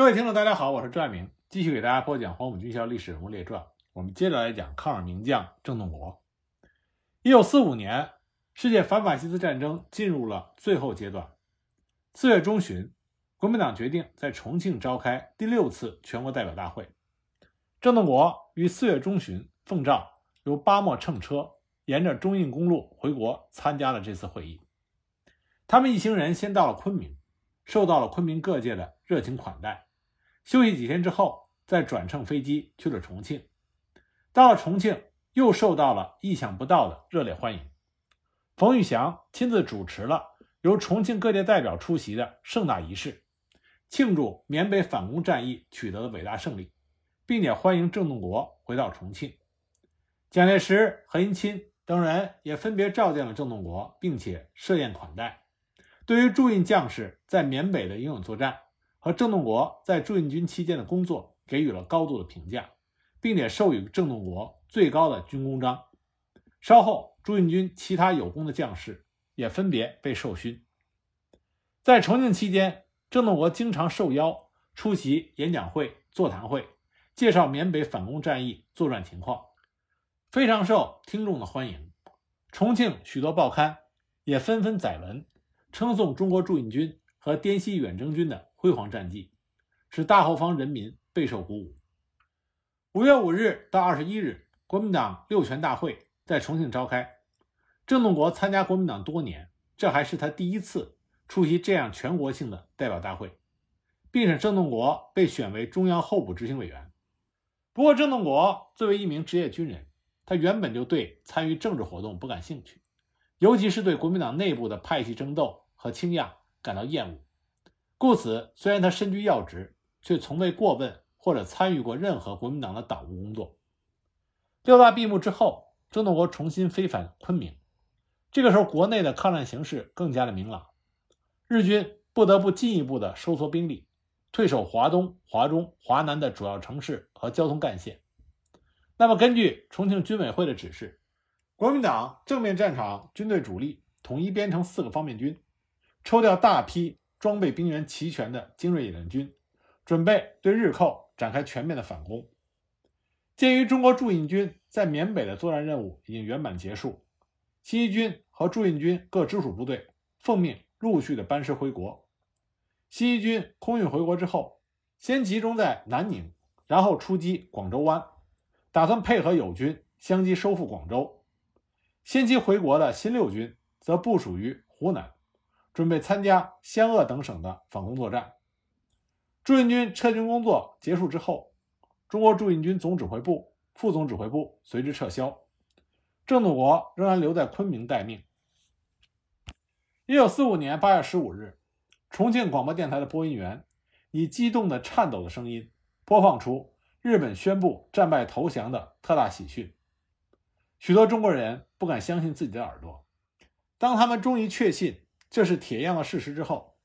各位听众，大家好，我是朱爱明，继续给大家播讲《黄埔军校历史人物列传》。我们接着来讲抗日名将郑洞国。一九四五年，世界反法西斯战争进入了最后阶段。四月中旬，国民党决定在重庆召开第六次全国代表大会。郑洞国于四月中旬奉诏由巴莫乘车，沿着中印公路回国，参加了这次会议。他们一行人先到了昆明，受到了昆明各界的热情款待。休息几天之后，再转乘飞机去了重庆。到了重庆，又受到了意想不到的热烈欢迎。冯玉祥亲自主持了由重庆各界代表出席的盛大仪式，庆祝缅北反攻战役取得的伟大胜利，并且欢迎郑洞国回到重庆。蒋介石、何应钦等人也分别召见了郑洞国，并且设宴款待。对于驻印将士在缅北的英勇作战和郑洞国在驻印军期间的工作，给予了高度的评价，并且授予郑洞国最高的军功章。稍后，驻印军其他有功的将士也分别被授勋。在重庆期间，郑洞国经常受邀出席演讲会、座谈会，介绍缅北反攻战役作战情况，非常受听众的欢迎。重庆许多报刊也纷纷载文。称颂中国驻印军和滇西远征军的辉煌战绩，使大后方人民备受鼓舞。五月五日到二十一日，国民党六全大会在重庆召开。郑洞国参加国民党多年，这还是他第一次出席这样全国性的代表大会，并且郑洞国被选为中央候补执行委员。不过，郑洞国作为一名职业军人，他原本就对参与政治活动不感兴趣。尤其是对国民党内部的派系争斗和倾轧感到厌恶，故此，虽然他身居要职，却从未过问或者参与过任何国民党的党务工作。六大闭幕之后，郑洞国重新飞返昆明。这个时候，国内的抗战形势更加的明朗，日军不得不进一步的收缩兵力，退守华东、华中、华南的主要城市和交通干线。那么，根据重庆军委会的指示。国民党正面战场军队主力统一编成四个方面军，抽调大批装备兵员齐全的精锐野战军，准备对日寇展开全面的反攻。鉴于中国驻印军在缅北的作战任务已经圆满结束，新一军和驻印军各直属部队奉命陆续的班师回国。新一军空运回国之后，先集中在南宁，然后出击广州湾，打算配合友军相继收复广州。先期回国的新六军则部署于湖南，准备参加湘鄂等省的反攻作战。驻印军撤军工作结束之后，中国驻印军总指挥部、副总指挥部随之撤销，郑洞国仍然留在昆明待命。一九四五年八月十五日，重庆广播电台的播音员以激动的、颤抖的声音播放出日本宣布战败投降的特大喜讯。许多中国人不敢相信自己的耳朵。当他们终于确信这是铁样的事实之后，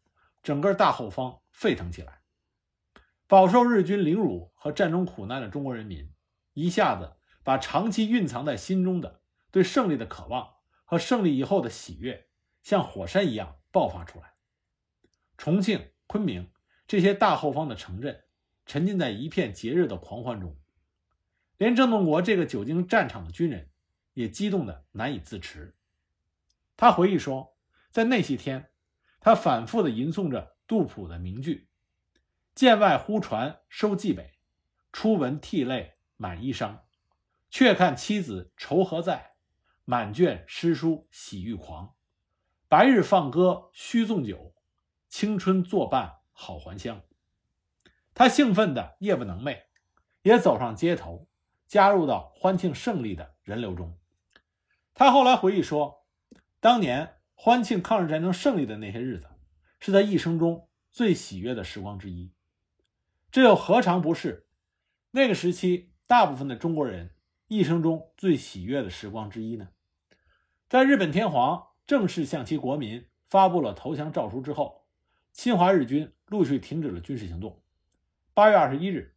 整个大后方沸腾起来。饱受日军凌辱和战争苦难的中国人民，一下子把长期蕴藏在心中的对胜利的渴望和胜利以后的喜悦，像火山一样爆发出来。重庆、昆明这些大后方的城镇，沉浸在一片节日的狂欢中，连郑洞国这个久经战场的军人。也激动的难以自持。他回忆说，在那些天，他反复的吟诵着杜甫的名句：“剑外忽传收蓟北，初闻涕泪满衣裳。却看妻子愁何在，满卷诗书喜欲狂。白日放歌须纵酒，青春作伴好还乡。”他兴奋的夜不能寐，也走上街头，加入到欢庆胜利的人流中。他后来回忆说，当年欢庆抗日战争胜利的那些日子，是他一生中最喜悦的时光之一。这又何尝不是那个时期大部分的中国人一生中最喜悦的时光之一呢？在日本天皇正式向其国民发布了投降诏书之后，侵华日军陆续停止了军事行动。八月二十一日，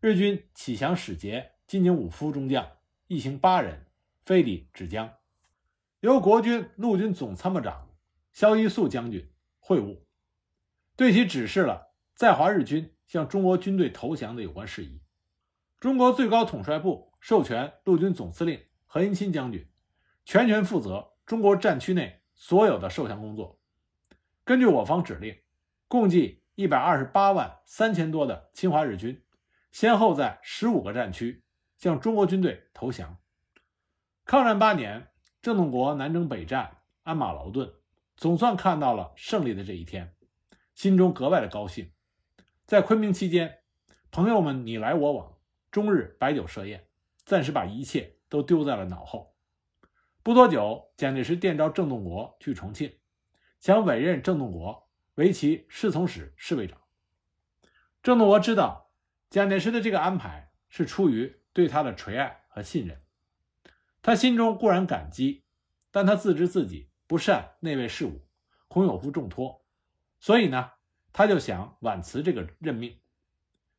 日军启降使节金井武夫中将一行八人飞抵芷江。由国军陆军总参谋长萧一素将军会晤，对其指示了在华日军向中国军队投降的有关事宜。中国最高统帅部授权陆军总司令何应钦将军全权负责中国战区内所有的受降工作。根据我方指令，共计一百二十八万三千多的侵华日军，先后在十五个战区向中国军队投降。抗战八年，郑洞国南征北战，鞍马劳顿，总算看到了胜利的这一天，心中格外的高兴。在昆明期间，朋友们你来我往，终日摆酒设宴，暂时把一切都丢在了脑后。不多久，蒋介石电召郑洞国去重庆，想委任郑洞国为其侍从使侍卫长。郑洞国知道蒋介石的这个安排是出于对他的垂爱和信任，他心中固然感激，但他自知自己不善内卫事务，恐有负重托，所以呢。他就想婉辞这个任命，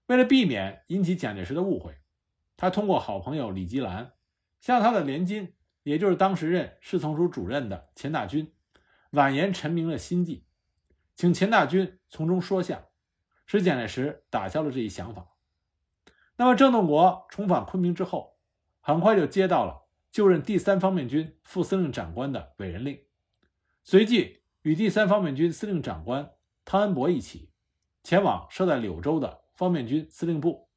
为了避免引起蒋介石的误会，他通过好朋友李吉兰向他的连襟，也就是当时任侍从署主任的钱大钧，婉言陈明了心迹，请钱大钧从中说下，使蒋介石打消了这一想法。那么郑洞国重返昆明之后，很快就接到了就任第三方面军副司令长官的委任令，随即与第三方面军司令长官。汤恩伯一起前往设在柳州的方面军司令部。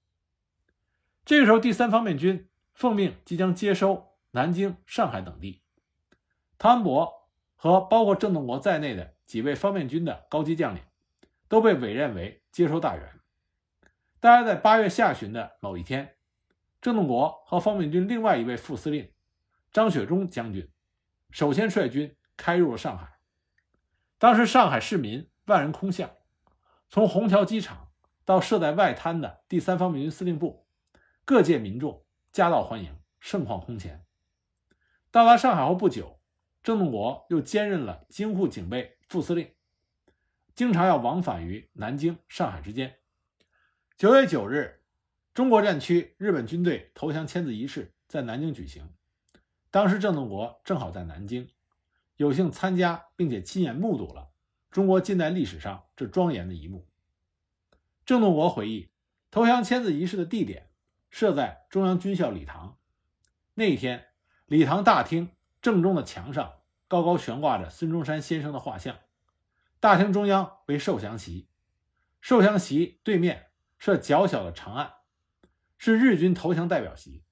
这个时候，第三方面军奉命即将接收南京、上海等地。汤恩伯和包括郑洞国在内的几位方面军的高级将领都被委任为接收大员。大约在八月下旬的某一天，郑洞国和方面军另外一位副司令张雪忠将军首先率军开入了上海。当时，上海市民。万人空巷，从虹桥机场到设在外滩的第三方面军司令部，各界民众夹道欢迎，盛况空前。到达上海后不久，郑洞国又兼任了京沪警备副司令，经常要往返于南京、上海之间。九月九日，中国战区日本军队投降签字仪式在南京举行，当时郑洞国正好在南京，有幸参加并且亲眼目睹了。中国近代历史上这庄严的一幕。郑洞国回忆，投降签字仪式的地点设在中央军校礼堂。那一天，礼堂大厅正中的墙上高高悬挂着孙中山先生的画像。大厅中央为受降席，受降席对面设较小的长案，是日军投降代表席。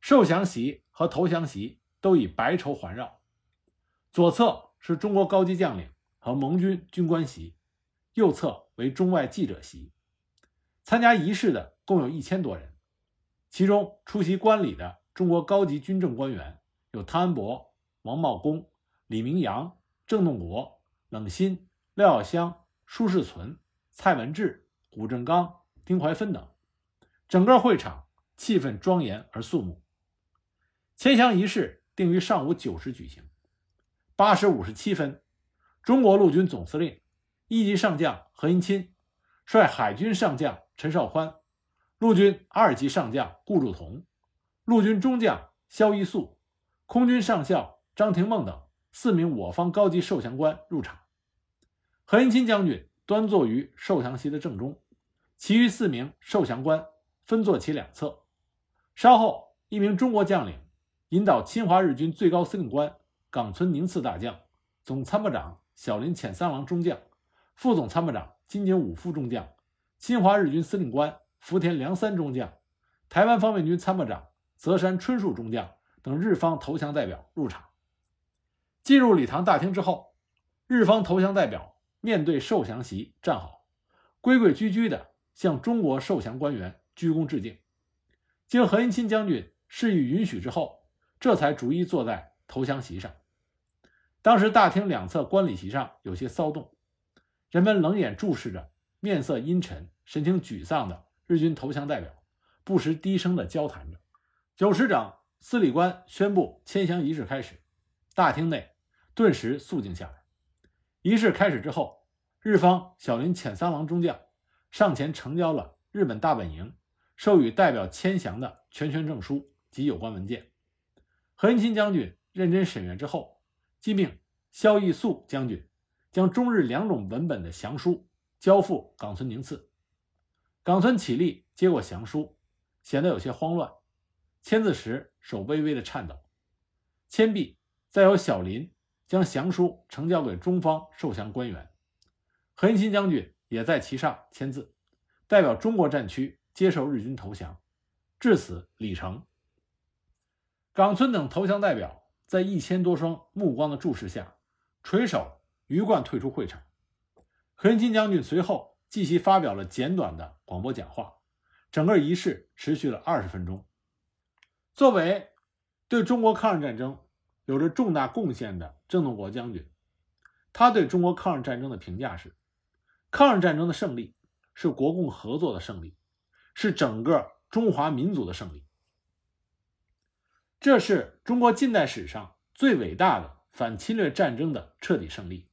受降席和投降席都以白绸环绕。左侧是中国高级将领。和盟军军官席，右侧为中外记者席。参加仪式的共有一千多人，其中出席观礼的中国高级军政官员有汤恩伯、王茂功、李明阳、郑洞国、冷心、廖耀湘、舒世存、蔡文治、谷正刚、丁怀芬等。整个会场气氛庄严而肃穆。签降仪式定于上午九时举行，八时五十七分。中国陆军总司令一级上将何应钦率海军上将陈绍宽、陆军二级上将顾祝同、陆军中将萧一素、空军上校张廷梦等四名我方高级受降官入场。何应钦将军端坐于受降席的正中，其余四名受降官分坐其两侧。稍后，一名中国将领引导侵华日军最高司令官冈村宁次大将、总参谋长。小林浅三郎中将、副总参谋长金井武夫中将、侵华日军司令官福田良三中将、台湾方面军参谋长泽山春树中将等日方投降代表入场。进入礼堂大厅之后，日方投降代表面对受降席站好，规规矩矩地向中国受降官员鞠躬致敬。经何应钦将军示意允许之后，这才逐一坐在投降席上。当时大厅两侧观礼席上有些骚动，人们冷眼注视着面色阴沉、神情沮丧的日军投降代表，不时低声的交谈着。九时整，司礼官宣布签降仪式开始，大厅内顿时肃静下来。仪式开始之后，日方小林浅三郎中将上前呈交了日本大本营授予代表签降的全权证书及有关文件。何应钦将军认真审阅之后。即命萧义肃将军将中日两种文本的降书交付冈村宁次。冈村起立接过降书，显得有些慌乱，签字时手微微的颤抖。签毕，再由小林将降书呈交给中方受降官员，何应钦将军也在其上签字，代表中国战区接受日军投降。至此，礼成。冈村等投降代表在一千多双目光的注视下，垂首鱼贯退出会场。何应钦将军随后继续发表了简短的广播讲话，整个仪式持续了二十分钟。作为对中国抗日战争有着重大贡献的郑洞国将军，他对中国抗日战争的评价是：抗日战争的胜利是国共合作的胜利，是整个中华民族的胜利。这是中国近代史上最伟大的反侵略战争的彻底胜利。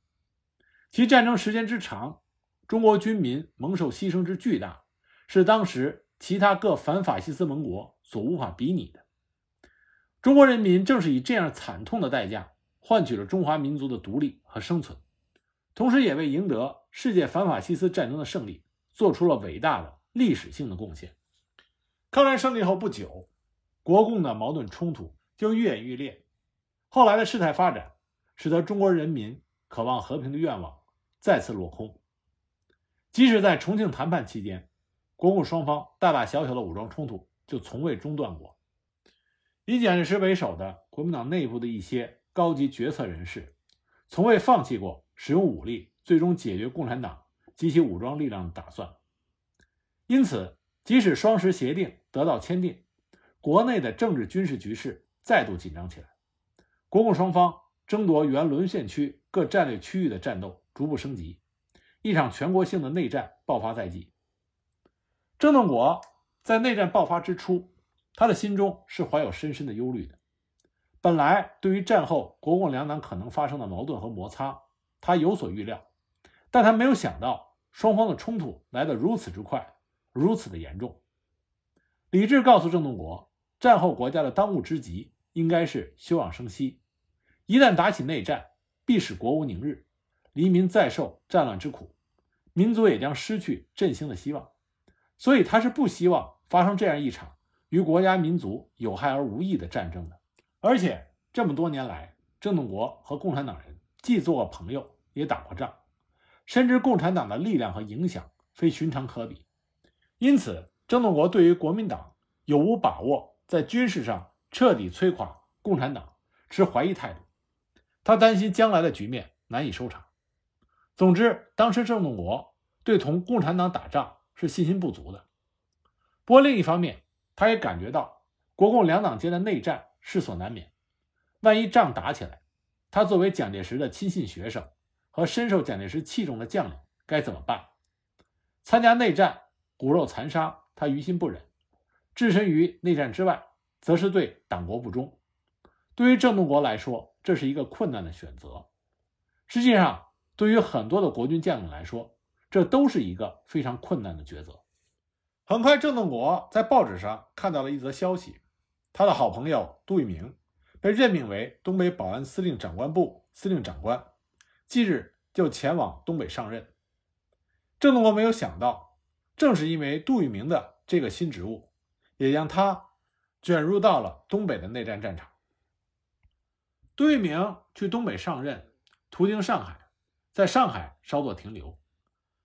其战争时间之长，中国军民蒙受牺牲之巨大，是当时其他各反法西斯盟国所无法比拟的。中国人民正是以这样惨痛的代价换取了中华民族的独立和生存，同时也为赢得世界反法西斯战争的胜利做出了伟大的历史性的贡献。抗战胜利后不久，国共的矛盾冲突就愈演愈烈。后来的事态发展，使得中国人民渴望和平的愿望再次落空。即使在重庆谈判期间，国共双方大大小小的武装冲突就从未中断过。以蒋介石为首的国民党内部的一些高级决策人士，从未放弃过使用武力最终解决共产党及其武装力量的打算。因此，即使双十协定得到签订，国内的政治军事局势再度紧张起来，国共双方争夺原沦陷区各战略区域的战斗逐步升级，一场全国性的内战爆发在即。郑洞国在内战爆发之初。他的心中是怀有深深的忧虑的。本来对于战后国共两党可能发生的矛盾和摩擦，他有所预料，但他没有想到双方的冲突来得如此之快，如此的严重。理智告诉郑洞国，战后国家的当务之急应该是休养生息，一旦打起内战，必使国无宁日，黎民再受战乱之苦，民族也将失去振兴的希望。所以他是不希望发生这样一场。与国家民族有害而无益的战争的，而且这么多年来，郑洞国和共产党人既做过朋友，也打过仗，深知共产党的力量和影响非寻常可比。因此，郑洞国对于国民党有无把握在军事上彻底摧垮共产党持怀疑态度。他担心将来的局面难以收场。总之，当时郑洞国对同共产党打仗是信心不足的。不过另一方面，他也感觉到国共两党间的内战势所难免，万一仗打起来，他作为蒋介石的亲信学生和深受蒋介石器重的将领该怎么办？参加内战骨肉残杀，他于心不忍；置身于内战之外，则是对党国不忠。对于郑洞国来说，这是一个困难的选择。实际上，对于很多的国军将领来说，这都是一个非常困难的抉择。很快，郑洞国在报纸上看到了一则消息：他的好朋友杜聿明被任命为东北保安司令长官部司令长官，即日就前往东北上任。郑洞国没有想到，正是因为杜聿明的这个新职务，也将他卷入到了东北的内战战场。杜聿明去东北上任，途经上海，在上海稍作停留。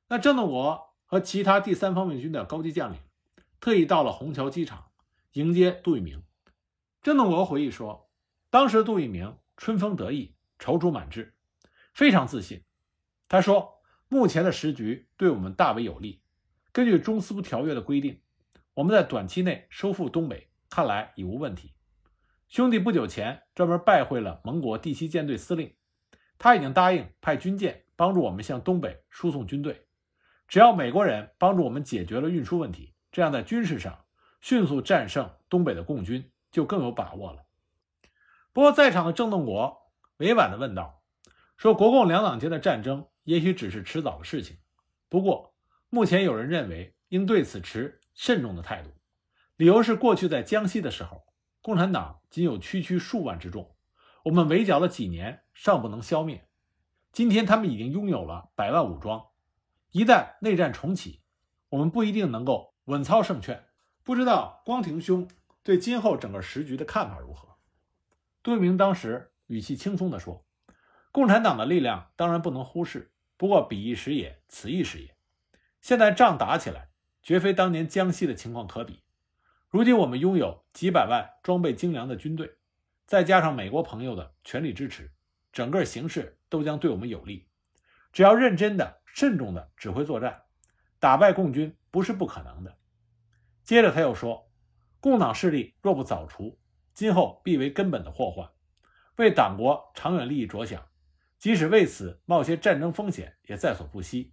那郑洞国。和其他第三方面军的高级将领特意到了虹桥机场迎接杜聿明。郑洞国回忆说，当时杜聿明春风得意，踌躇满志，非常自信。他说：“目前的时局对我们大为有利。根据中苏条约的规定，我们在短期内收复东北，看来已无问题。兄弟不久前专门拜会了盟国第七舰队司令，他已经答应派军舰帮助我们向东北输送军队。”只要美国人帮助我们解决了运输问题，这样在军事上迅速战胜东北的共军就更有把握了。不过，在场的郑洞国委婉地问道：“说国共两党间的战争也许只是迟早的事情，不过目前有人认为应对此持慎重的态度，理由是过去在江西的时候，共产党仅有区区数万之众，我们围剿了几年尚不能消灭，今天他们已经拥有了百万武装。”一旦内战重启，我们不一定能够稳操胜券。不知道光庭兄对今后整个时局的看法如何？杜聿明当时语气轻松地说：“共产党的力量当然不能忽视，不过彼一时也，此一时也。现在仗打起来，绝非当年江西的情况可比。如今我们拥有几百万装备精良的军队，再加上美国朋友的全力支持，整个形势都将对我们有利。只要认真的、慎重的指挥作战，打败共军不是不可能的。”接着他又说：“共党势力若不早除，今后必为根本的祸患。为党国长远利益着想，即使为此冒些战争风险，也在所不惜。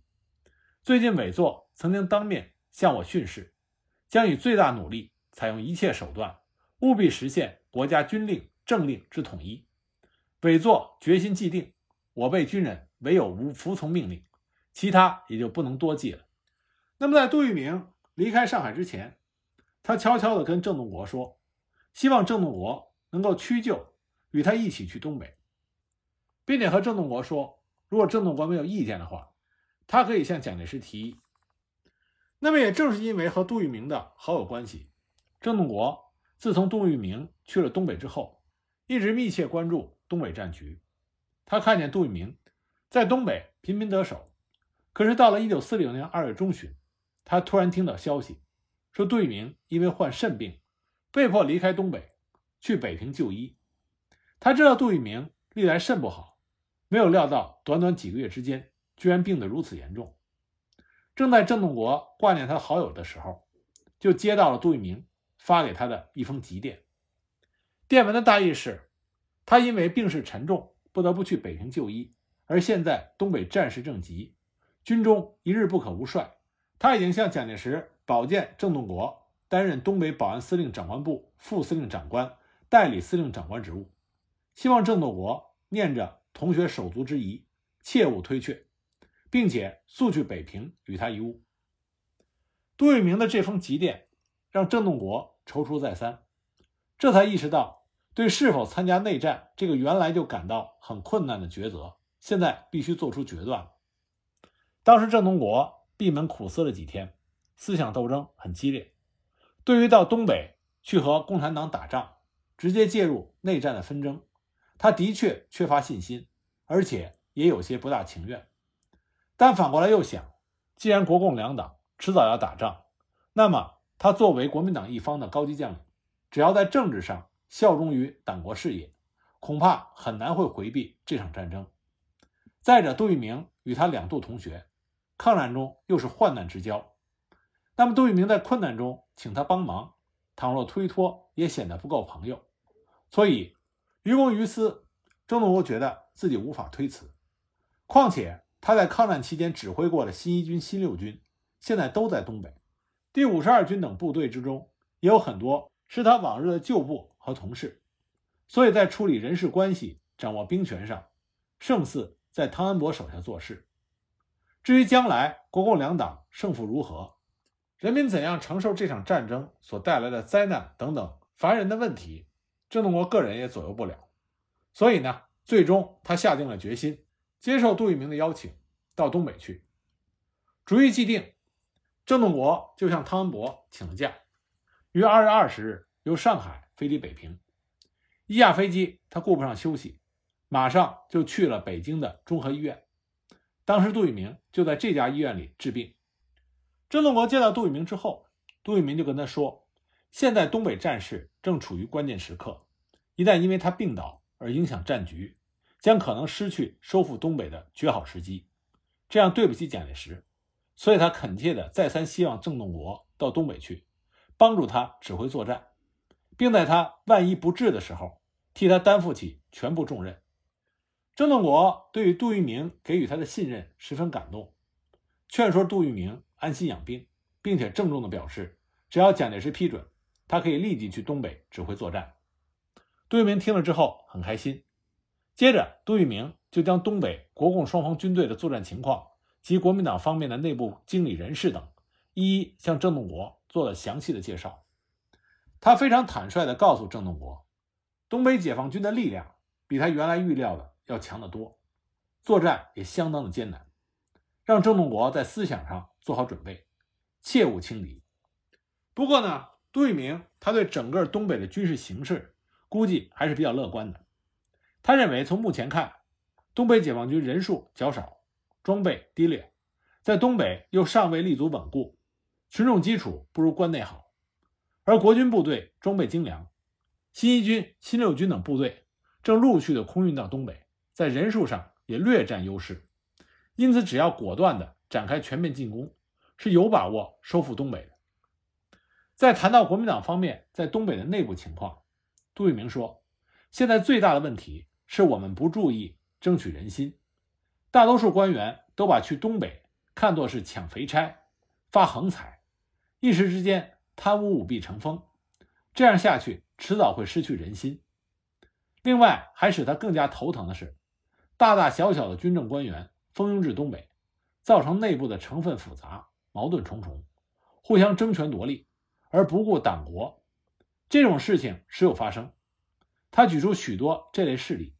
最近伪作曾经当面向我训示，将以最大努力，采用一切手段，务必实现国家军令政令之统一。伪作决心既定，我辈军人唯有无服从命令，其他也就不能多计了。”那么，在杜聿明离开上海之前。他悄悄地跟郑洞国说：“希望郑洞国能够屈就，与他一起去东北，并且和郑洞国说，如果郑洞国没有意见的话，他可以向蒋介石提议。那么，也正是因为和杜聿明的好友关系，郑洞国自从杜聿明去了东北之后，一直密切关注东北战局。他看见杜聿明在东北频频得手，可是到了一九四零年二月中旬，他突然听到消息。”说杜聿明因为患肾病，被迫离开东北，去北平就医。他知道杜聿明历来肾不好，没有料到短短几个月之间，居然病得如此严重。正在郑洞国挂念他好友的时候，就接到了杜聿明发给他的一封急电。电文的大意是：他因为病势沉重，不得不去北平就医，而现在东北战事正急，军中一日不可无帅。他已经向蒋介石。保荐郑洞国担任东北保安司令长官部副司令长官、代理司令长官职务，希望郑洞国念着同学手足之谊，切勿推却，并且速去北平与他一晤。杜聿明的这封急电让郑洞国踌躇再三，这才意识到对是否参加内战这个原来就感到很困难的抉择，现在必须做出决断。当时郑洞国闭门苦思了几天。思想斗争很激烈，对于到东北去和共产党打仗，直接介入内战的纷争，他的确缺乏信心，而且也有些不大情愿。但反过来又想，既然国共两党迟早要打仗，那么他作为国民党一方的高级将领，只要在政治上效忠于党国事业，恐怕很难会回避这场战争。再者，杜聿明与他两度同学，抗战中又是患难之交。那么，杜聿明在困难中请他帮忙，倘若推脱，也显得不够朋友。所以，于公于私，郑洞国觉得自己无法推辞。况且，他在抗战期间指挥过的新一军、新六军，现在都在东北。第五十二军等部队之中，也有很多是他往日的旧部和同事。所以在处理人事关系、掌握兵权上，胜似在汤恩伯手下做事。至于将来国共两党胜负如何？人民怎样承受这场战争所带来的灾难等等烦人的问题，郑洞国个人也左右不了。所以呢，最终他下定了决心，接受杜聿明的邀请，到东北去。主意既定，郑洞国就向汤恩伯请了假，于二月二十日由上海飞抵北平。一下飞机，他顾不上休息，马上就去了北京的中和医院。当时杜聿明就在这家医院里治病。郑洞国见到杜聿明之后，杜聿明就跟他说：“现在东北战事正处于关键时刻，一旦因为他病倒而影响战局，将可能失去收复东北的绝好时机，这样对不起蒋介石。所以他恳切的再三希望郑洞国到东北去，帮助他指挥作战，并在他万一不治的时候，替他担负起全部重任。”郑洞国对于杜聿明给予他的信任十分感动，劝说杜聿明。安心养病，并且郑重地表示，只要蒋介石批准，他可以立即去东北指挥作战。杜聿明听了之后很开心。接着，杜聿明就将东北国共双方军队的作战情况及国民党方面的内部经理人士等，一一向郑洞国做了详细的介绍。他非常坦率地告诉郑洞国，东北解放军的力量比他原来预料的要强得多，作战也相当的艰难，让郑洞国在思想上。做好准备，切勿轻敌。不过呢，杜聿明他对整个东北的军事形势估计还是比较乐观的。他认为，从目前看，东北解放军人数较少，装备低劣，在东北又尚未立足稳固，群众基础不如关内好，而国军部队装备精良，新一军、新六军等部队正陆续的空运到东北，在人数上也略占优势，因此只要果断的展开全面进攻，是有把握收复东北的。在谈到国民党方面在东北的内部情况，杜聿明说：“现在最大的问题是我们不注意争取人心，大多数官员都把去东北看作是抢肥差、发横财，一时之间贪污舞弊成风，这样下去迟早会失去人心。另外，还使他更加头疼的是，大大小小的军政官员蜂拥至东北，造成内部的成分复杂、矛盾重重，互相争权夺利。”而不顾党国，这种事情时有发生。他举出许多这类事例，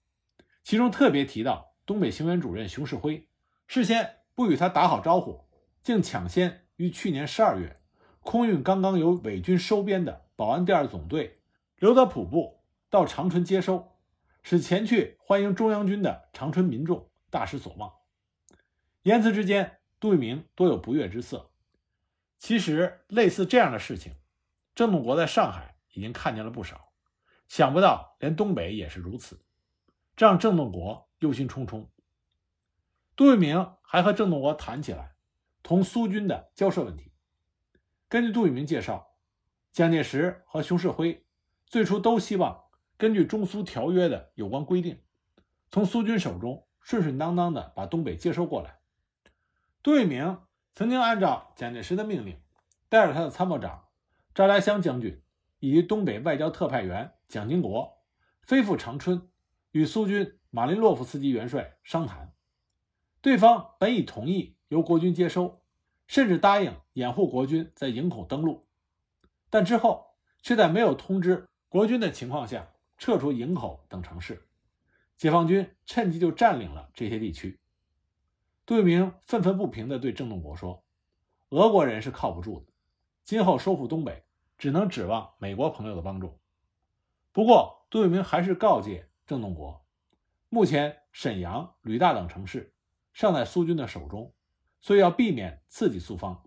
其中特别提到东北行辕主任熊式辉事先不与他打好招呼，竟抢先于去年十二月空运刚刚由伪军收编的保安第二总队刘德普部到长春接收，使前去欢迎中央军的长春民众大失所望。言辞之间，杜聿明多有不悦之色。其实，类似这样的事情，郑洞国在上海已经看见了不少，想不到连东北也是如此，这让郑洞国忧心忡忡。杜聿明还和郑洞国谈起来同苏军的交涉问题。根据杜聿明介绍，蒋介石和熊式辉最初都希望根据中苏条约的有关规定，从苏军手中顺顺当当的把东北接收过来。杜聿明。曾经按照蒋介石的命令，带着他的参谋长赵家湘将军以及东北外交特派员蒋经国飞赴长春，与苏军马林洛夫斯基元帅商谈。对方本已同意由国军接收，甚至答应掩护国军在营口登陆，但之后却在没有通知国军的情况下撤出营口等城市，解放军趁机就占领了这些地区。杜聿明愤愤不平地对郑洞国说：“俄国人是靠不住的，今后收复东北只能指望美国朋友的帮助。”不过，杜聿明还是告诫郑洞国，目前沈阳、吕大等城市尚在苏军的手中，所以要避免刺激苏方。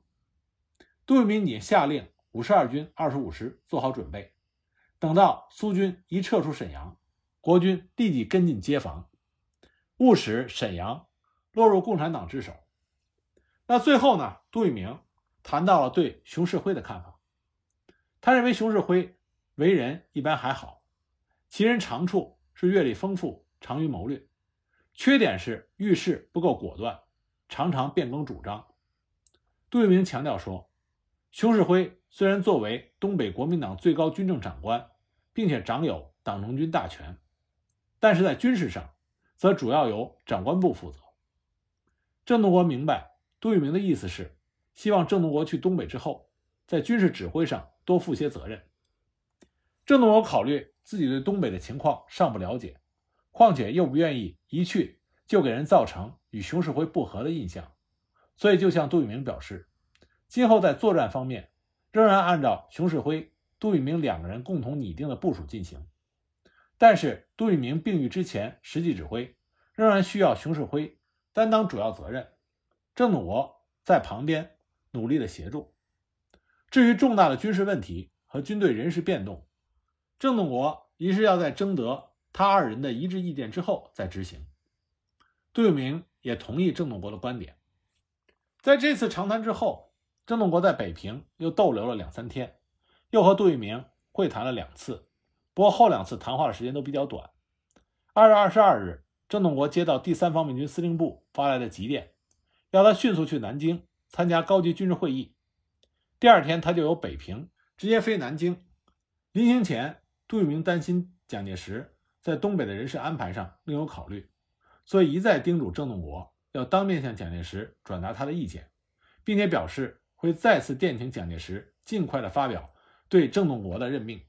杜聿明已下令五十二军二十五师做好准备，等到苏军一撤出沈阳，国军立即跟进接防，务使沈阳。落入共产党之手。那最后呢？杜聿明谈到了对熊式辉的看法。他认为熊式辉为人一般还好，其人长处是阅历丰富，长于谋略，缺点是遇事不够果断，常常变更主张。杜聿明强调说，熊式辉虽然作为东北国民党最高军政长官，并且掌有党政军大权，但是在军事上，则主要由长官部负责。郑洞国明白杜聿明的意思是，希望郑洞国去东北之后，在军事指挥上多负些责任。郑洞国考虑自己对东北的情况尚不了解，况且又不愿意一去就给人造成与熊式辉不和的印象，所以就向杜聿明表示，今后在作战方面仍然按照熊式辉、杜聿明两个人共同拟定的部署进行，但是杜聿明病愈之前实际指挥仍然需要熊式辉。担当主要责任，郑洞国在旁边努力的协助。至于重大的军事问题和军队人事变动，郑洞国一是要在征得他二人的一致意见之后再执行。杜聿明也同意郑洞国的观点。在这次长谈之后，郑洞国在北平又逗留了两三天，又和杜聿明会谈了两次，不过后两次谈话的时间都比较短。二月二十二日。郑洞国接到第三方面军司令部发来的急电，要他迅速去南京参加高级军事会议。第二天，他就由北平直接飞南京。临行前，杜聿明担心蒋介石在东北的人事安排上另有考虑，所以一再叮嘱郑洞国要当面向蒋介石转达他的意见，并且表示会再次电请蒋介石尽快的发表对郑洞国的任命。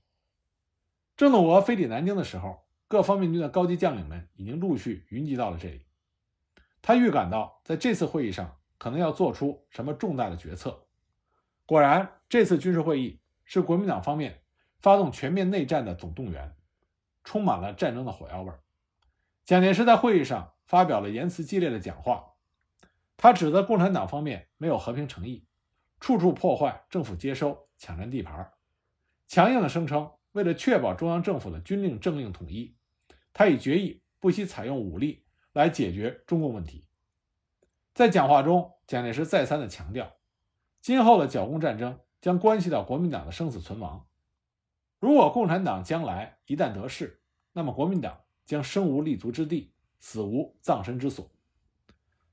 郑洞国飞抵南京的时候。各方面军的高级将领们已经陆续云集到了这里。他预感到，在这次会议上可能要做出什么重大的决策。果然，这次军事会议是国民党方面发动全面内战的总动员，充满了战争的火药味。蒋介石在会议上发表了言辞激烈的讲话，他指责共产党方面没有和平诚意，处处破坏政府接收、抢占地盘，强硬的声称，为了确保中央政府的军令政令统一，他已决议不惜采用武力来解决中共问题。在讲话中，蒋介石再三的强调，今后的剿共战争将关系到国民党的生死存亡。如果共产党将来一旦得势，那么国民党将生无立足之地，死无葬身之所。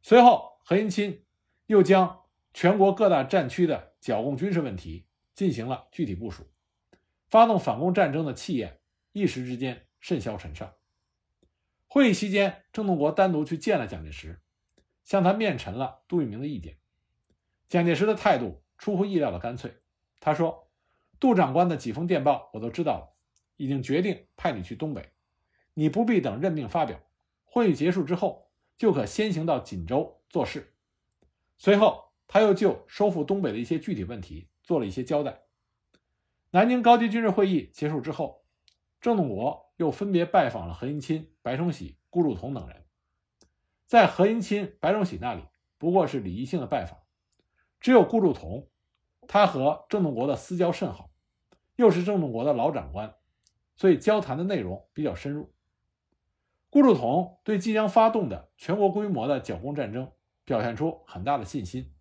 随后，何应钦又将全国各大战区的剿共军事问题进行了具体部署，发动反攻战争的气焰一时之间甚嚣尘上。会议期间，郑洞国单独去见了蒋介石，向他面陈了杜聿明的意见。蒋介石的态度出乎意料的干脆，他说：“杜长官的几封电报我都知道了，已经决定派你去东北，你不必等任命发表，会议结束之后就可先行到锦州做事。”随后，他又就收复东北的一些具体问题做了一些交代。南京高级军事会议结束之后，郑洞国又分别拜访了何应钦、白崇禧、顾祝同等人。在何应钦、白崇禧那里，不过是礼仪性的拜访。只有顾祝同，他和郑洞国的私交甚好，又是郑洞国的老长官，所以交谈的内容比较深入。顾祝同对即将发动的全国规模的剿共战争表现出很大的信心。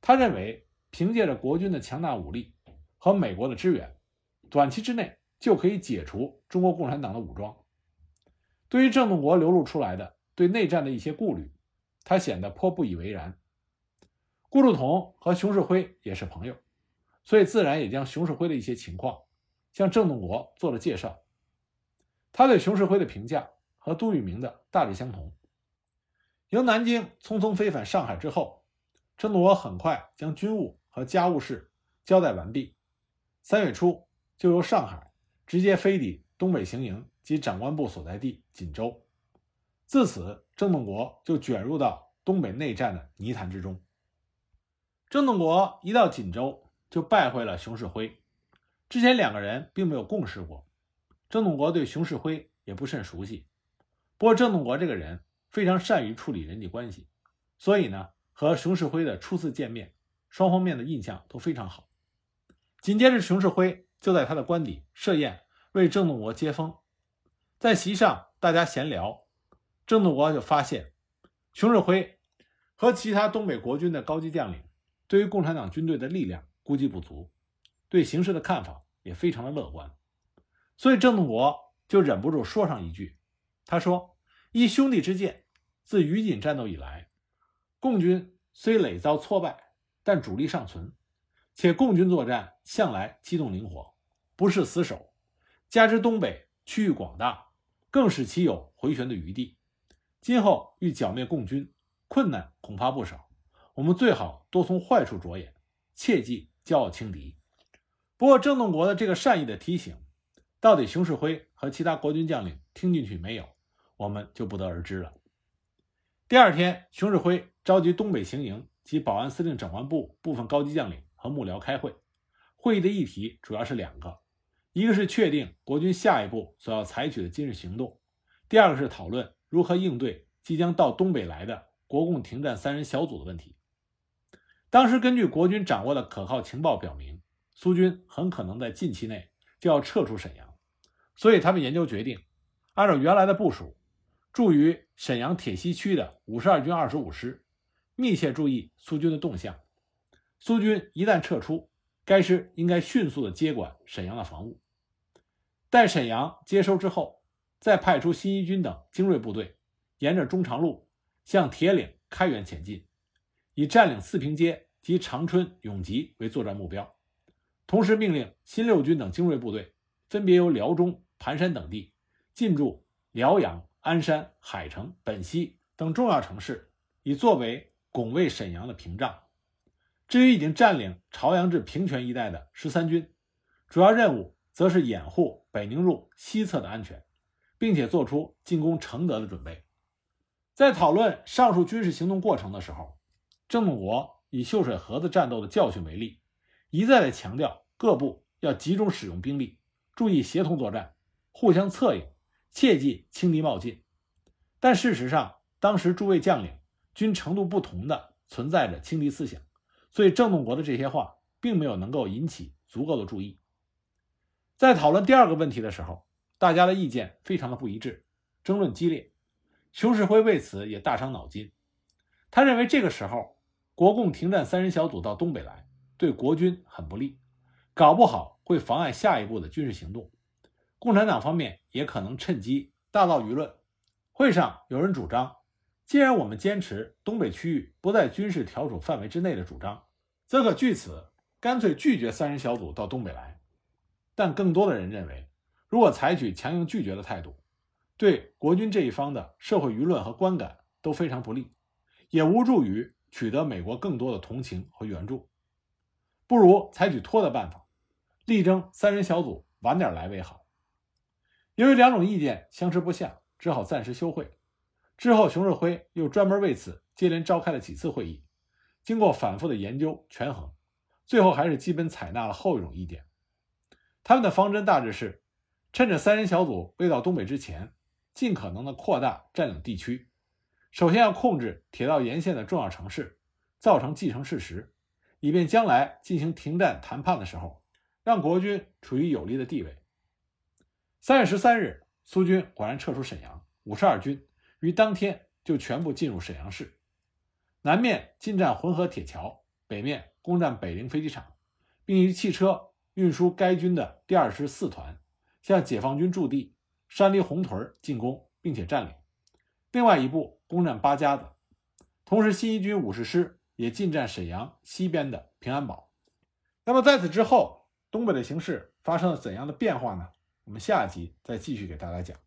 他认为，凭借着国军的强大武力和美国的支援，短期之内就可以解除中国共产党的武装。对于郑洞国流露出来的对内战的一些顾虑，他显得颇不以为然。顾祝同和熊式辉也是朋友，所以自然也将熊式辉的一些情况向郑洞国做了介绍。他对熊式辉的评价和杜聿明的大致相同。由南京匆匆飞返上海之后，郑洞国很快将军务和家务事交代完毕。三月初，就由上海直接飞抵东北行营及长官部所在地锦州。自此，郑洞国就卷入到东北内战的泥潭之中。郑洞国一到锦州，就拜会了熊式辉。之前两个人并没有共事过，郑洞国对熊式辉也不甚熟悉。不过郑洞国这个人非常善于处理人际关系，所以呢，和熊式辉的初次见面，双方面的印象都非常好。紧接着，熊式辉就在他的官邸设宴为郑洞国接风。在席上，大家闲聊，郑洞国就发现，熊式辉和其他东北国军的高级将领。对于共产党军队的力量估计不足，对形势的看法也非常的乐观，所以郑洞国就忍不住说上一句：“他说，依兄弟之见，自于锦战斗以来，共军虽累遭挫败，但主力尚存，且共军作战向来机动灵活，不是死守，加之东北区域广大，更使其有回旋的余地。今后欲剿灭共军，困难恐怕不少。”我们最好多从坏处着眼，切记骄傲轻敌。不过郑洞国的这个善意的提醒，到底熊式辉和其他国军将领听进去没有，我们就不得而知了。第二天，熊式辉召集东北行营及保安司令长官部部分高级将领和幕僚开会。会议的议题主要是两个，一个是确定国军下一步所要采取的军事行动，第二个是讨论如何应对即将到东北来的国共停战三人小组的问题。当时根据国军掌握的可靠情报表明，苏军很可能在近期内就要撤出沈阳，所以他们研究决定，按照原来的部署，驻于沈阳铁西区的五十二军二十五师密切注意苏军的动向。苏军一旦撤出，该师应该迅速的接管沈阳的防务。待沈阳接收之后，再派出新一军等精锐部队，沿着中长路向铁岭、开原前进。以占领四平街及长春永吉为作战目标，同时命令新六军等精锐部队分别由辽中、盘山等地进驻辽阳、鞍山、海城、本溪等重要城市，以作为拱卫沈阳的屏障。至于已经占领朝阳至平泉一带的十三军，主要任务则是掩护北宁路西侧的安全，并且做出进攻承德的准备。在讨论上述军事行动过程的时候。郑洞国以秀水河子战斗的教训为例，一再的强调各部要集中使用兵力，注意协同作战，互相策应，切忌轻敌冒进。但事实上，当时诸位将领均程度不同的存在着轻敌思想，所以郑洞国的这些话并没有能够引起足够的注意。在讨论第二个问题的时候，大家的意见非常的不一致，争论激烈。熊式辉为此也大伤脑筋，他认为这个时候国共停战三人小组到东北来，对国军很不利，搞不好会妨碍下一步的军事行动。共产党方面也可能趁机大造舆论。会上有人主张，既然我们坚持东北区域不在军事调处范围之内的主张，则可据此干脆拒绝三人小组到东北来。但更多的人认为，如果采取强硬拒绝的态度，对国军这一方的社会舆论和观感都非常不利，也无助于取得美国更多的同情和援助。不如采取拖的办法，力争三人小组晚点来为好。由于两种意见相持不下。只好暂时休会。之后，熊式辉又专门为此接连召开了几次会议，经过反复的研究权衡，最后还是基本采纳了后一种意见。他们的方针大致是：趁着三人小组未到东北之前，尽可能的扩大占领地区。首先要控制铁道沿线的重要城市，造成既成事实，以便将来进行停战谈判的时候，让国军处于有利的地位。三月十三日。苏军果然撤出沈阳，五十二军于当天就全部进入沈阳市，南面进占浑河铁桥，北面攻占北陵飞机场，并以汽车运输该军的第二十四团向解放军驻地山梨红屯进攻，并且占领。另外一部攻占八家子，同时新一军五十师也进占沈阳西边的平安堡。那么在此之后，东北的形势发生了怎样的变化呢？我们下集再继续给大家讲。